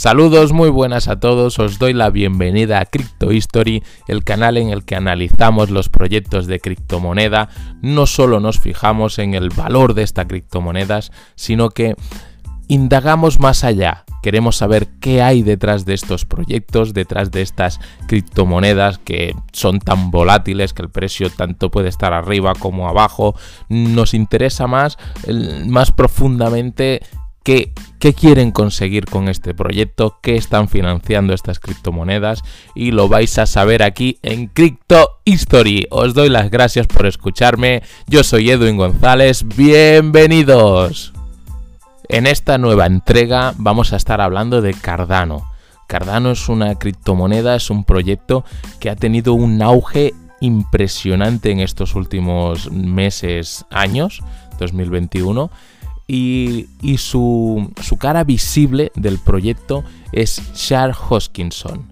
Saludos muy buenas a todos, os doy la bienvenida a Crypto History, el canal en el que analizamos los proyectos de criptomoneda. No solo nos fijamos en el valor de estas criptomonedas, sino que indagamos más allá. Queremos saber qué hay detrás de estos proyectos, detrás de estas criptomonedas que son tan volátiles que el precio tanto puede estar arriba como abajo. Nos interesa más, más profundamente qué, quieren conseguir con este proyecto, qué están financiando estas criptomonedas y lo vais a saber aquí en Crypto History. Os doy las gracias por escucharme. Yo soy Edwin González. Bienvenidos. En esta nueva entrega vamos a estar hablando de Cardano. Cardano es una criptomoneda, es un proyecto que ha tenido un auge impresionante en estos últimos meses, años, 2021 y, su, cara visible del proyecto es Charles Hoskinson.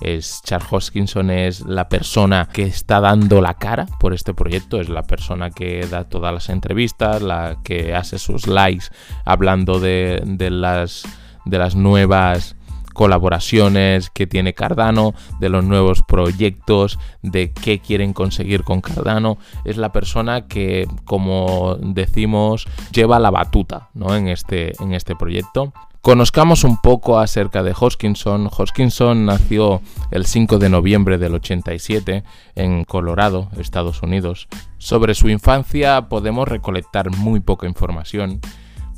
Es, Charles Hoskinson es la persona que está dando la cara por este proyecto, es la persona que da todas las entrevistas, la que hace sus likes hablando de las, de las nuevas colaboraciones que tiene Cardano, de los nuevos proyectos, de qué quieren conseguir con Cardano. Es la persona que, como decimos, lleva la batuta ¿no? en, este, en este proyecto. Conozcamos un poco acerca de Hoskinson. Hoskinson nació el 5 de noviembre del 87 en Colorado, Estados Unidos. Sobre su infancia podemos recolectar muy poca información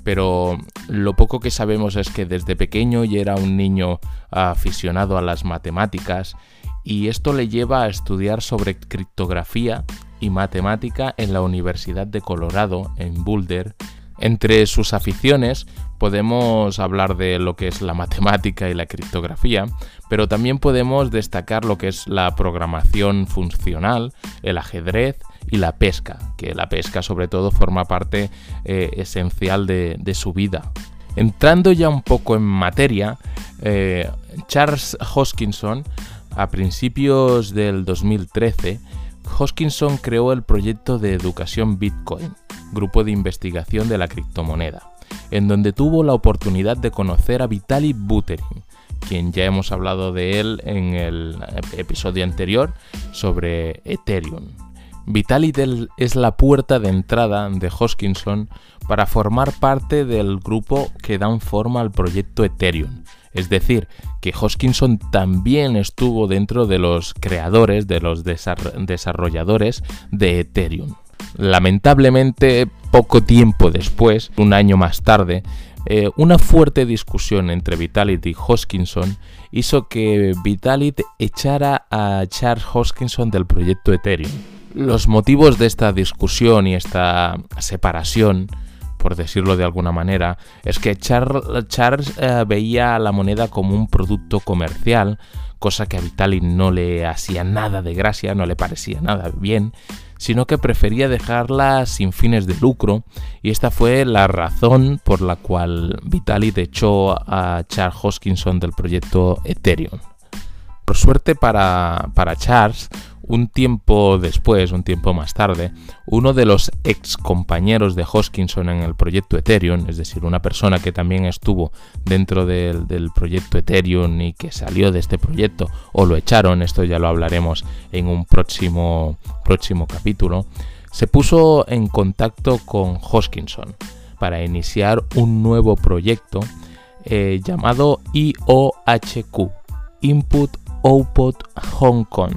pero lo poco que sabemos es que desde pequeño ya era un niño aficionado a las matemáticas y esto le lleva a estudiar sobre criptografía y matemática en la Universidad de Colorado, en Boulder. Entre sus aficiones podemos hablar de lo que es la matemática y la criptografía, pero también podemos destacar lo que es la programación funcional, el ajedrez y la pesca, que la pesca sobre todo forma parte eh, esencial de, su vida. Entrando ya un poco en materia, eh, Charles Hoskinson, a principios del 2013, Hoskinson creó el proyecto de educación Bitcoin, grupo de investigación de la criptomoneda, en donde tuvo la oportunidad de conocer a Vitaly Buterin, quien ya hemos hablado de él en el episodio anterior sobre Ethereum. Vitaly es la puerta de entrada de Hoskinson para formar parte del grupo que dan forma al proyecto Ethereum. Es decir, que Hoskinson también estuvo dentro de los creadores, de los desarrolladores de Ethereum. Lamentablemente, poco tiempo después, un año más tarde, eh, una fuerte discusión entre Vitalit y Hoskinson hizo que Vitalit echara a Charles Hoskinson del proyecto Ethereum. Los motivos de esta discusión y esta separación, por decirlo de alguna manera, es que Charles eh, veía la moneda como un producto comercial, cosa que a Vitalik no le hacía nada de gracia, no le parecía nada bien, sino que prefería dejarla sin fines de lucro, y esta fue la razón por la cual Vitalik echó a Charles Hoskinson del proyecto Ethereum. Por suerte para, para Charles, un tiempo después, un tiempo más tarde, uno de los ex compañeros de Hoskinson en el proyecto Ethereum, es decir, una persona que también estuvo dentro del, proyecto Ethereum y que salió de este proyecto o lo echaron, esto ya lo hablaremos en un próximo, próximo capítulo, se puso en contacto con Hoskinson para iniciar un nuevo proyecto eh, llamado IOHQ, Input Output Hong Kong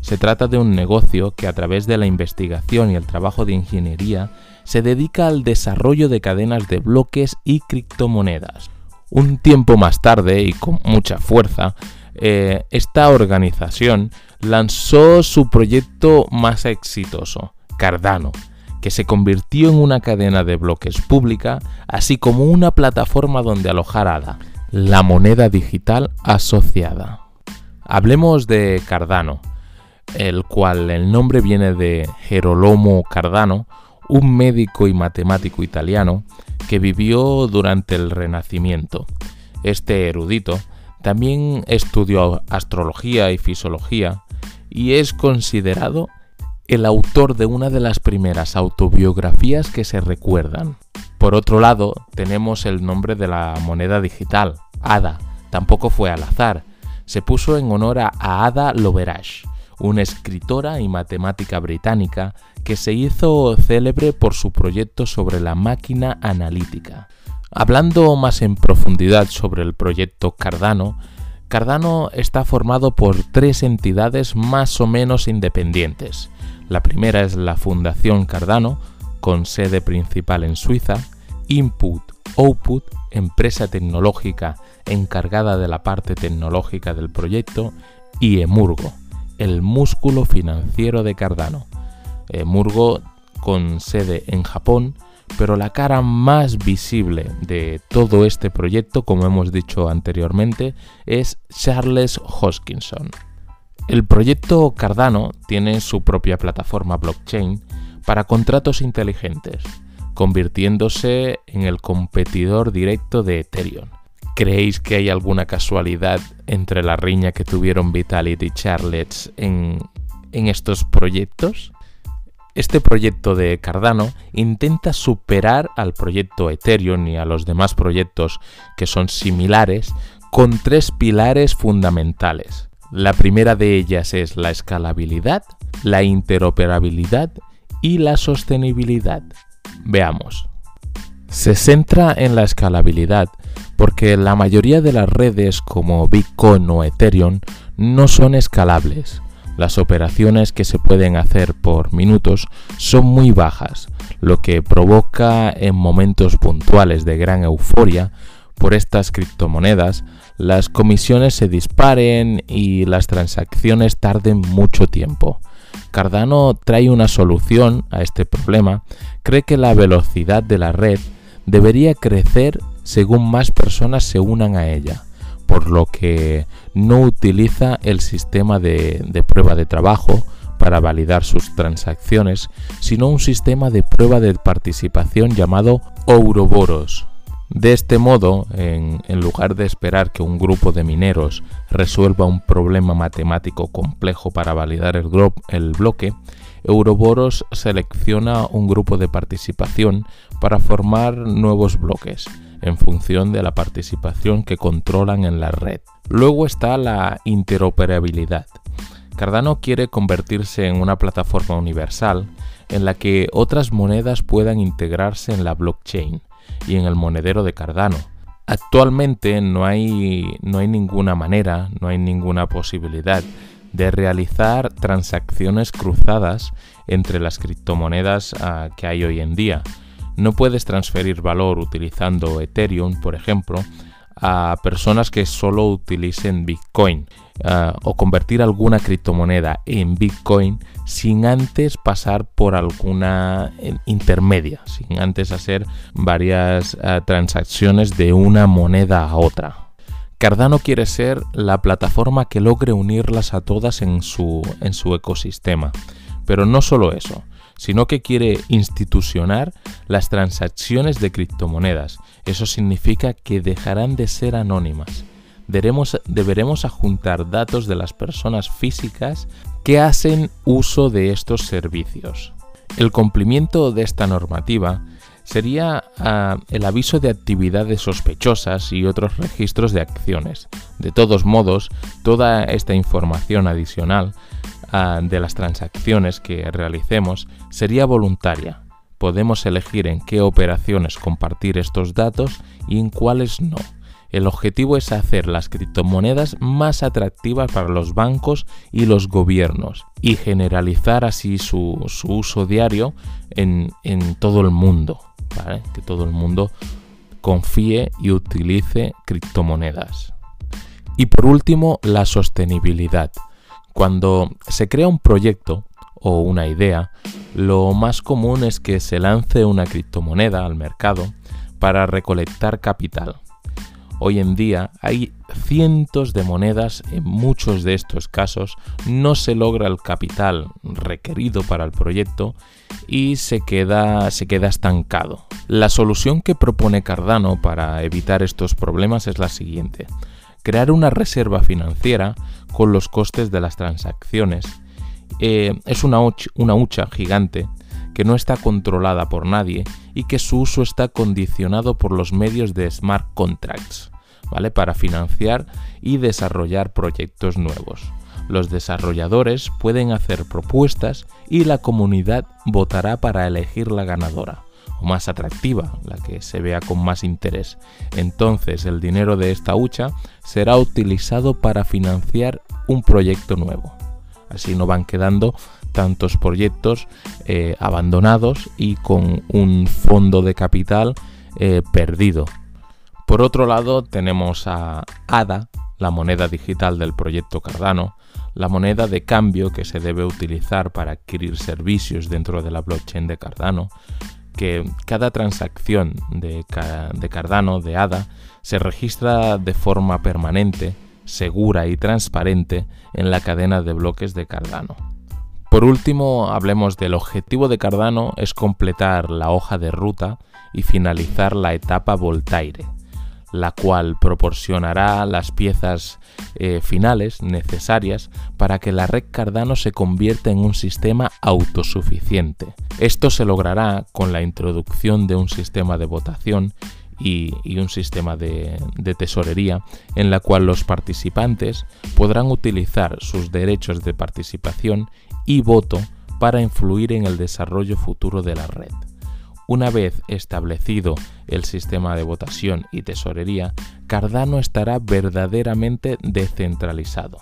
se trata de un negocio que a través de la investigación y el trabajo de ingeniería se dedica al desarrollo de cadenas de bloques y criptomonedas. Un tiempo más tarde y con mucha fuerza, eh, esta organización lanzó su proyecto más exitoso, Cardano, que se convirtió en una cadena de bloques pública, así como una plataforma donde alojar ADA, la moneda digital asociada. Hablemos de Cardano, el cual el nombre viene de Gerolamo Cardano, un médico y matemático italiano que vivió durante el Renacimiento. Este erudito también estudió astrología y fisiología y es considerado el autor de una de las primeras autobiografías que se recuerdan. Por otro lado, tenemos el nombre de la moneda digital, ADA, tampoco fue al azar. Se puso en honor a Ada Loverash, una escritora y matemática británica que se hizo célebre por su proyecto sobre la máquina analítica. Hablando más en profundidad sobre el proyecto Cardano, Cardano está formado por tres entidades más o menos independientes. La primera es la Fundación Cardano, con sede principal en Suiza, Input Output, empresa tecnológica encargada de la parte tecnológica del proyecto, y Emurgo, el músculo financiero de Cardano. Emurgo con sede en Japón, pero la cara más visible de todo este proyecto, como hemos dicho anteriormente, es Charles Hoskinson. El proyecto Cardano tiene su propia plataforma blockchain para contratos inteligentes, convirtiéndose en el competidor directo de Ethereum. ¿Creéis que hay alguna casualidad entre la riña que tuvieron Vitalit y Charles en, en estos proyectos? Este proyecto de Cardano intenta superar al proyecto Ethereum y a los demás proyectos que son similares con tres pilares fundamentales. La primera de ellas es la escalabilidad, la interoperabilidad y la sostenibilidad. Veamos. Se centra en la escalabilidad porque la mayoría de las redes como Bitcoin o Ethereum no son escalables. Las operaciones que se pueden hacer por minutos son muy bajas, lo que provoca en momentos puntuales de gran euforia por estas criptomonedas. Las comisiones se disparen y las transacciones tarden mucho tiempo. Cardano trae una solución a este problema, cree que la velocidad de la red debería crecer según más personas se unan a ella por lo que no utiliza el sistema de, prueba de trabajo para validar sus transacciones, sino un sistema de prueba de participación llamado Ouroboros. De este modo, en, lugar de esperar que un grupo de mineros resuelva un problema matemático complejo para validar el, el bloque, Ouroboros selecciona un grupo de participación para formar nuevos bloques en función de la participación que controlan en la red. Luego está la interoperabilidad. Cardano quiere convertirse en una plataforma universal en la que otras monedas puedan integrarse en la blockchain y en el monedero de Cardano. Actualmente no hay, no hay ninguna manera, no hay ninguna posibilidad de realizar transacciones cruzadas entre las criptomonedas ah, que hay hoy en día. No puedes transferir valor utilizando Ethereum, por ejemplo, a personas que solo utilicen Bitcoin ah, o convertir alguna criptomoneda en Bitcoin sin antes pasar por alguna eh, intermedia, sin antes hacer varias ah, transacciones de una moneda a otra. Cardano quiere ser la plataforma que logre unirlas a todas en su, en su ecosistema. Pero no solo eso, sino que quiere institucionar las transacciones de criptomonedas. Eso significa que dejarán de ser anónimas. Deberemos, deberemos adjuntar datos de las personas físicas que hacen uso de estos servicios. El cumplimiento de esta normativa sería ah, el aviso de actividades sospechosas y otros registros de acciones. De todos modos, toda esta información adicional Ah, de las transacciones que realicemos sería voluntaria. Podemos elegir en qué operaciones compartir estos datos y en cuáles no. El objetivo es hacer las criptomonedas más atractivas para los bancos y los gobiernos y generalizar así su, uso diario en, todo el mundo. Que todo el mundo confíe y utilice criptomonedas. Y por último, la sostenibilidad. Cuando se crea un proyecto o una idea, lo más común es que se lance una criptomoneda al mercado para recolectar capital. Hoy en día hay cientos de monedas, en muchos de estos casos no se logra el capital requerido para el proyecto y se queda, se queda estancado. La solución que propone Cardano para evitar estos problemas es la siguiente crear una reserva financiera con los costes de las transacciones. Eh, es una, una hucha gigante que no está controlada por nadie y que su uso está condicionado por los medios de smart contracts. ¿vale? Para financiar y desarrollar proyectos nuevos. Los desarrolladores pueden hacer propuestas y la comunidad votará para elegir la ganadora o más atractiva, la que se vea con más interés. Entonces el dinero de esta hucha será utilizado para financiar un proyecto nuevo. Así no van quedando tantos proyectos eh, abandonados y con un fondo de capital eh, perdido. Por otro lado tenemos a ADA, la moneda digital del proyecto Cardano, la moneda de cambio que se debe utilizar para adquirir servicios dentro de la blockchain de Cardano, que cada transacción de, Cardano, de ADA, se registra de forma permanente, segura y transparente en la cadena de bloques de Cardano. Por último, hablemos del objetivo de Cardano es completar la hoja de ruta y finalizar la etapa Voltaire, la cual proporcionará las piezas eh, finales necesarias para que la red Cardano se convierta en un sistema autosuficiente. Esto se logrará con la introducción de un sistema de votación y, un sistema de, tesorería en la cual los participantes podrán utilizar sus derechos de participación y voto para influir en el desarrollo futuro de la red. Una vez establecido el sistema de votación y tesorería, Cardano estará verdaderamente descentralizado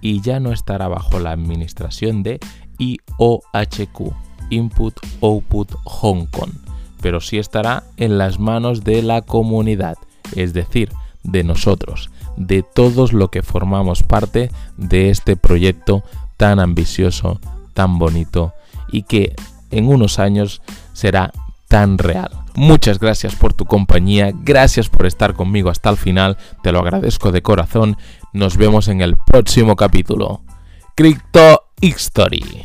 y ya no estará bajo la administración de IOHQ, Input Output Hong Kong, pero sí estará en las manos de la comunidad, es decir, de nosotros, de todos lo que formamos parte de este proyecto tan ambicioso, tan bonito y que en unos años será tan real. Muchas gracias por tu compañía, gracias por estar conmigo hasta el final, te lo agradezco de corazón. Nos vemos en el próximo capítulo. Crypto History.